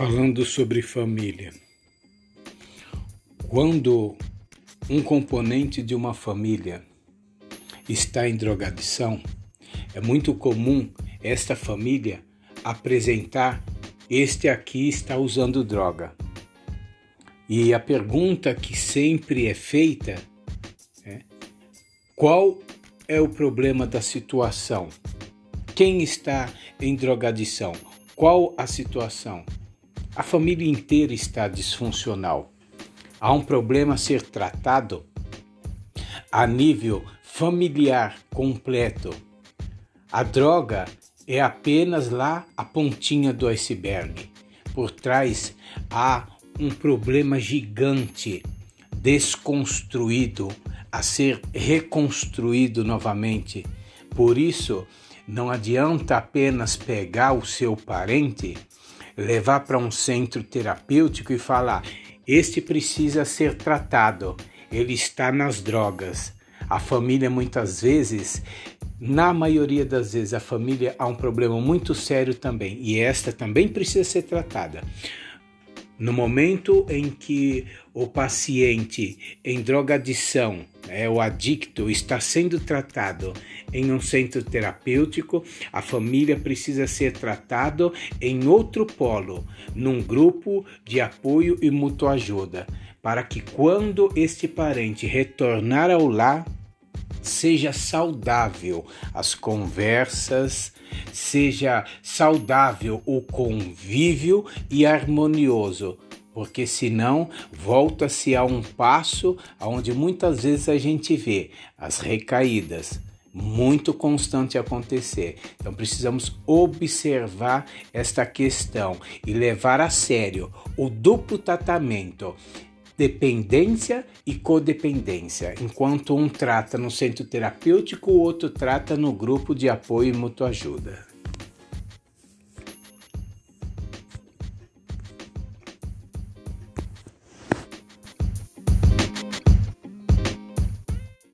Falando sobre família. Quando um componente de uma família está em drogadição, é muito comum esta família apresentar este aqui está usando droga. E a pergunta que sempre é feita é: qual é o problema da situação? Quem está em drogadição? Qual a situação? A família inteira está disfuncional. Há um problema a ser tratado a nível familiar completo. A droga é apenas lá a pontinha do iceberg. Por trás há um problema gigante desconstruído a ser reconstruído novamente. Por isso, não adianta apenas pegar o seu parente levar para um centro terapêutico e falar: este precisa ser tratado, ele está nas drogas. A família muitas vezes, na maioria das vezes, a família há um problema muito sério também e esta também precisa ser tratada. No momento em que o paciente em drogadição, é, o adicto, está sendo tratado em um centro terapêutico, a família precisa ser tratado em outro polo, num grupo de apoio e mutua ajuda, para que quando este parente retornar ao lar, seja saudável as conversas, seja saudável o convívio e harmonioso, porque senão volta-se a um passo onde muitas vezes a gente vê as recaídas muito constante acontecer. Então precisamos observar esta questão e levar a sério o duplo tratamento dependência e codependência. Enquanto um trata no centro terapêutico, o outro trata no grupo de apoio e mutua ajuda.